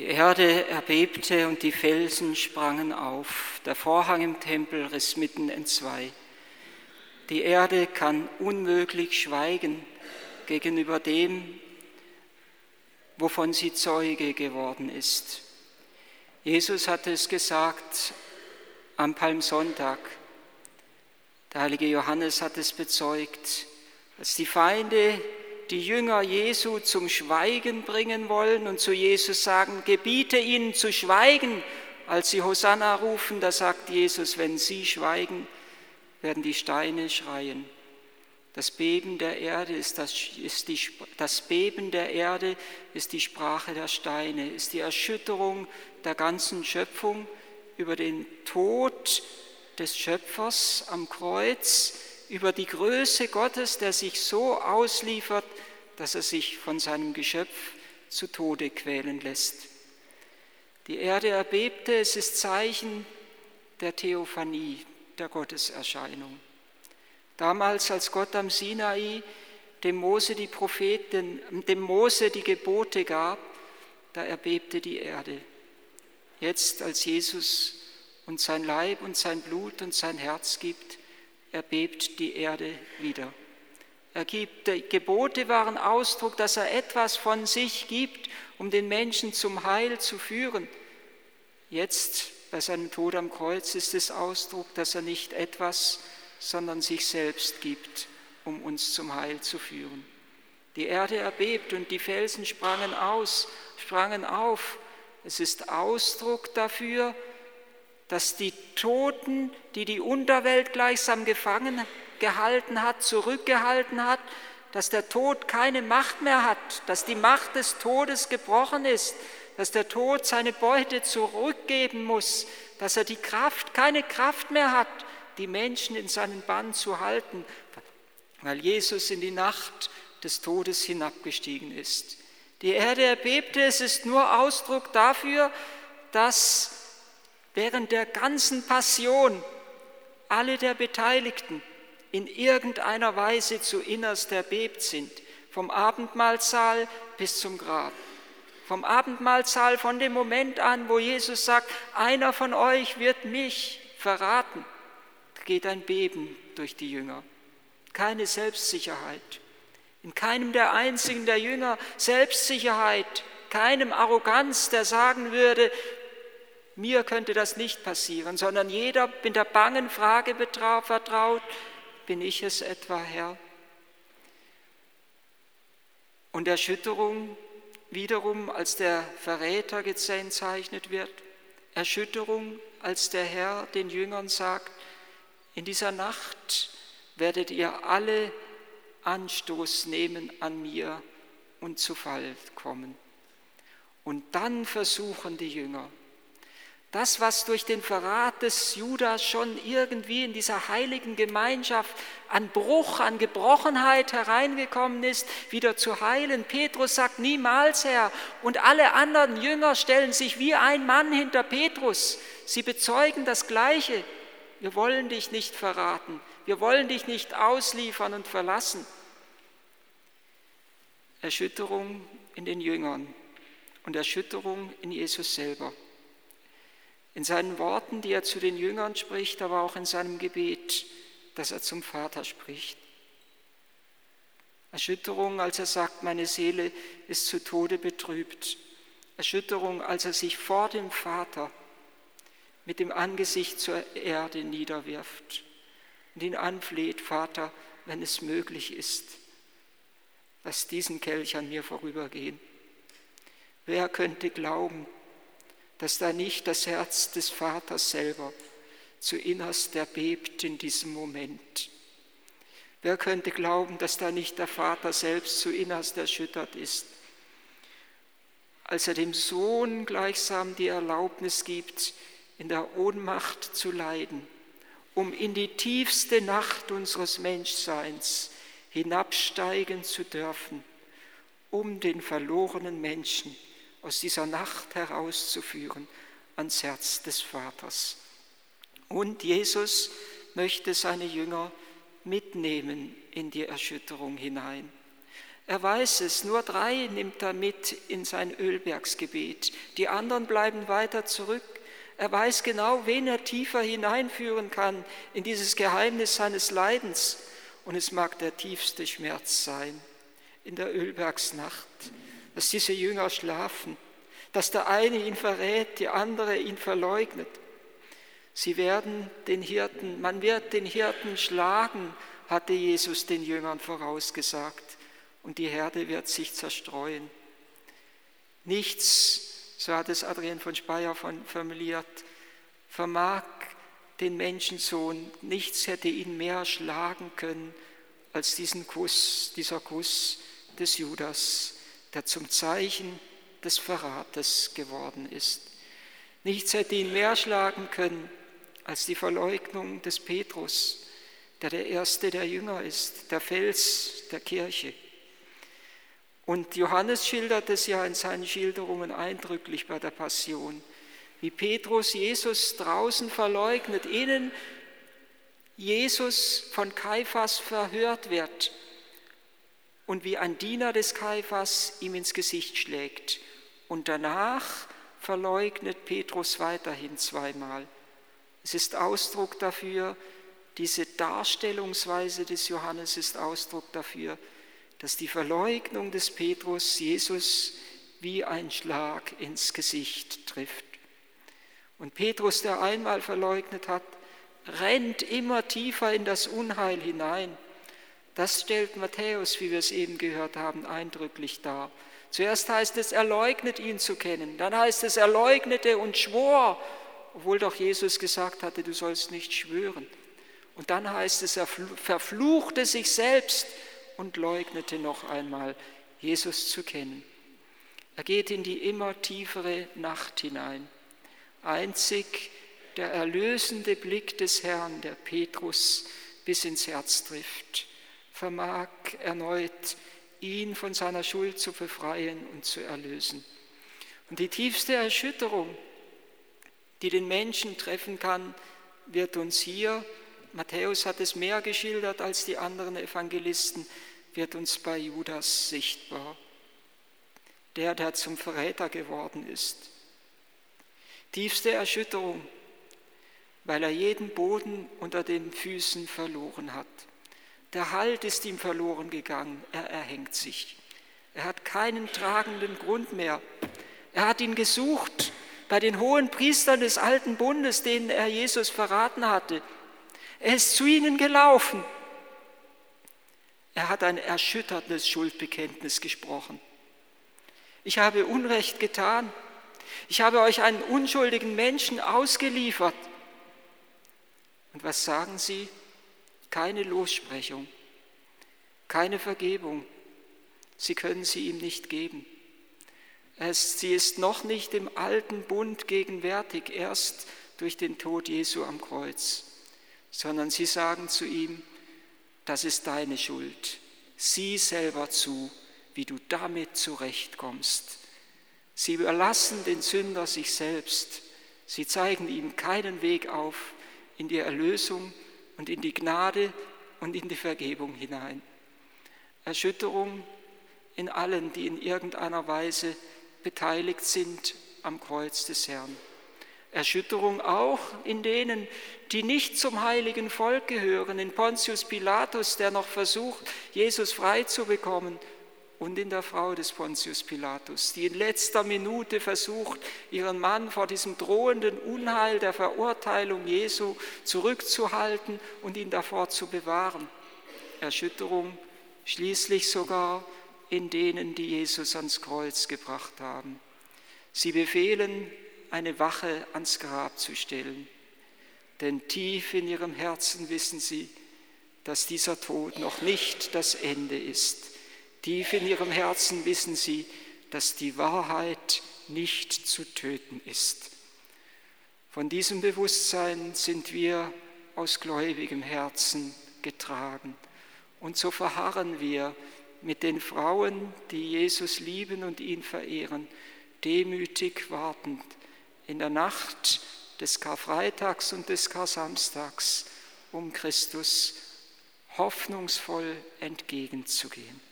Die Erde erbebte und die Felsen sprangen auf. Der Vorhang im Tempel riss mitten entzwei. Die Erde kann unmöglich schweigen gegenüber dem, wovon sie Zeuge geworden ist. Jesus hatte es gesagt am Palmsonntag. Der heilige Johannes hat es bezeugt, als die Feinde die Jünger Jesu zum Schweigen bringen wollen und zu Jesus sagen, gebiete ihnen zu schweigen. Als sie Hosanna rufen, da sagt Jesus, wenn sie schweigen, werden die Steine schreien. Das Beben der Erde ist das, ist die, das Beben der Erde ist die Sprache der Steine, ist die Erschütterung der ganzen Schöpfung über den Tod des Schöpfers am Kreuz, über die Größe Gottes, der sich so ausliefert, dass er sich von seinem Geschöpf zu Tode quälen lässt. Die Erde erbebte, es ist Zeichen der Theophanie, der Gotteserscheinung. Damals, als Gott am Sinai dem Mose die Propheten, dem Mose die Gebote gab, da erbebte die Erde. Jetzt, als Jesus uns sein Leib und sein Blut und sein Herz gibt, erbebt die Erde wieder. Er gibt, Gebote waren Ausdruck, dass er etwas von sich gibt, um den Menschen zum Heil zu führen. Jetzt bei seinem Tod am Kreuz ist es Ausdruck, dass er nicht etwas, sondern sich selbst gibt, um uns zum Heil zu führen. Die Erde erbebt und die Felsen sprangen aus, sprangen auf. Es ist Ausdruck dafür, dass die Toten, die die Unterwelt gleichsam gefangen gehalten hat, zurückgehalten hat, dass der Tod keine Macht mehr hat, dass die Macht des Todes gebrochen ist, dass der Tod seine Beute zurückgeben muss, dass er die Kraft, keine Kraft mehr hat, die Menschen in seinen Bann zu halten, weil Jesus in die Nacht des Todes hinabgestiegen ist. Die Erde erbebte, es ist nur Ausdruck dafür, dass während der ganzen Passion alle der Beteiligten in irgendeiner Weise zu innerst erbebt sind, vom Abendmahlsaal bis zum Grab. Vom Abendmahlsaal von dem Moment an, wo Jesus sagt, einer von euch wird mich verraten, geht ein Beben durch die Jünger. Keine Selbstsicherheit. In keinem der einzigen der Jünger Selbstsicherheit, keinem Arroganz, der sagen würde, mir könnte das nicht passieren, sondern jeder mit der bangen Frage vertraut, bin ich es etwa, Herr? Und Erschütterung wiederum, als der Verräter gezeichnet wird, Erschütterung, als der Herr den Jüngern sagt, in dieser Nacht werdet ihr alle Anstoß nehmen an mir und zu Fall kommen. Und dann versuchen die Jünger, das, was durch den Verrat des Judas schon irgendwie in dieser heiligen Gemeinschaft an Bruch, an Gebrochenheit hereingekommen ist, wieder zu heilen. Petrus sagt niemals, Herr. Und alle anderen Jünger stellen sich wie ein Mann hinter Petrus. Sie bezeugen das Gleiche. Wir wollen dich nicht verraten. Wir wollen dich nicht ausliefern und verlassen. Erschütterung in den Jüngern und Erschütterung in Jesus selber. In seinen Worten, die er zu den Jüngern spricht, aber auch in seinem Gebet, das er zum Vater spricht. Erschütterung, als er sagt, meine Seele ist zu Tode betrübt. Erschütterung, als er sich vor dem Vater mit dem Angesicht zur Erde niederwirft und ihn anfleht, Vater, wenn es möglich ist, lass diesen Kelch an mir vorübergehen. Wer könnte glauben, dass da nicht das Herz des Vaters selber zu innerst erbebt in diesem Moment. Wer könnte glauben, dass da nicht der Vater selbst zu innerst erschüttert ist, als er dem Sohn gleichsam die Erlaubnis gibt, in der Ohnmacht zu leiden, um in die tiefste Nacht unseres Menschseins hinabsteigen zu dürfen, um den verlorenen Menschen aus dieser Nacht herauszuführen ans Herz des Vaters. Und Jesus möchte seine Jünger mitnehmen in die Erschütterung hinein. Er weiß es, nur drei nimmt er mit in sein Ölbergsgebet. Die anderen bleiben weiter zurück. Er weiß genau, wen er tiefer hineinführen kann in dieses Geheimnis seines Leidens. Und es mag der tiefste Schmerz sein in der Ölbergsnacht, dass diese Jünger schlafen, dass der eine ihn verrät, die andere ihn verleugnet. Sie werden den Hirten, man wird den Hirten schlagen, hatte Jesus den Jüngern vorausgesagt, und die Herde wird sich zerstreuen. Nichts so hat es Adrian von Speyer formuliert, vermag den Menschensohn, nichts hätte ihn mehr schlagen können als diesen Kuss, dieser Kuss des Judas, der zum Zeichen des Verrates geworden ist. Nichts hätte ihn mehr schlagen können als die Verleugnung des Petrus, der der erste der Jünger ist, der Fels der Kirche. Und Johannes schildert es ja in seinen Schilderungen eindrücklich bei der Passion, wie Petrus Jesus draußen verleugnet, ihnen Jesus von Kaiphas verhört wird und wie ein Diener des Kaiphas ihm ins Gesicht schlägt. Und danach verleugnet Petrus weiterhin zweimal. Es ist Ausdruck dafür, diese Darstellungsweise des Johannes ist Ausdruck dafür, dass die Verleugnung des Petrus Jesus wie ein Schlag ins Gesicht trifft. Und Petrus, der einmal verleugnet hat, rennt immer tiefer in das Unheil hinein. Das stellt Matthäus, wie wir es eben gehört haben, eindrücklich dar. Zuerst heißt es, er leugnet ihn zu kennen. Dann heißt es, er leugnete und schwor, obwohl doch Jesus gesagt hatte, du sollst nicht schwören. Und dann heißt es, er verfluchte sich selbst und leugnete noch einmal, Jesus zu kennen. Er geht in die immer tiefere Nacht hinein. Einzig der erlösende Blick des Herrn, der Petrus bis ins Herz trifft, vermag erneut ihn von seiner Schuld zu befreien und zu erlösen. Und die tiefste Erschütterung, die den Menschen treffen kann, wird uns hier, Matthäus hat es mehr geschildert als die anderen Evangelisten, wird uns bei Judas sichtbar. Der, der zum Verräter geworden ist. Tiefste Erschütterung, weil er jeden Boden unter den Füßen verloren hat. Der Halt ist ihm verloren gegangen, er erhängt sich. Er hat keinen tragenden Grund mehr. Er hat ihn gesucht bei den hohen Priestern des alten Bundes, denen er Jesus verraten hatte. Er ist zu ihnen gelaufen er hat ein erschütterndes Schuldbekenntnis gesprochen. Ich habe Unrecht getan. Ich habe euch einen unschuldigen Menschen ausgeliefert. Und was sagen Sie? Keine Lossprechung, keine Vergebung. Sie können sie ihm nicht geben. sie ist noch nicht im alten Bund gegenwärtig, erst durch den Tod Jesu am Kreuz, sondern sie sagen zu ihm, das ist deine Schuld. Sieh selber zu, wie du damit zurechtkommst. Sie überlassen den Sünder sich selbst. Sie zeigen ihm keinen Weg auf in die Erlösung und in die Gnade und in die Vergebung hinein. Erschütterung in allen, die in irgendeiner Weise beteiligt sind am Kreuz des Herrn. Erschütterung auch in denen, die nicht zum heiligen Volk gehören, in Pontius Pilatus, der noch versucht, Jesus frei zu bekommen, und in der Frau des Pontius Pilatus, die in letzter Minute versucht, ihren Mann vor diesem drohenden Unheil der Verurteilung Jesu zurückzuhalten und ihn davor zu bewahren. Erschütterung schließlich sogar in denen, die Jesus ans Kreuz gebracht haben. Sie befehlen, eine Wache ans Grab zu stellen. Denn tief in ihrem Herzen wissen sie, dass dieser Tod noch nicht das Ende ist. Tief in ihrem Herzen wissen sie, dass die Wahrheit nicht zu töten ist. Von diesem Bewusstsein sind wir aus gläubigem Herzen getragen. Und so verharren wir mit den Frauen, die Jesus lieben und ihn verehren, demütig wartend in der Nacht des Karfreitags und des Karsamstags, um Christus hoffnungsvoll entgegenzugehen.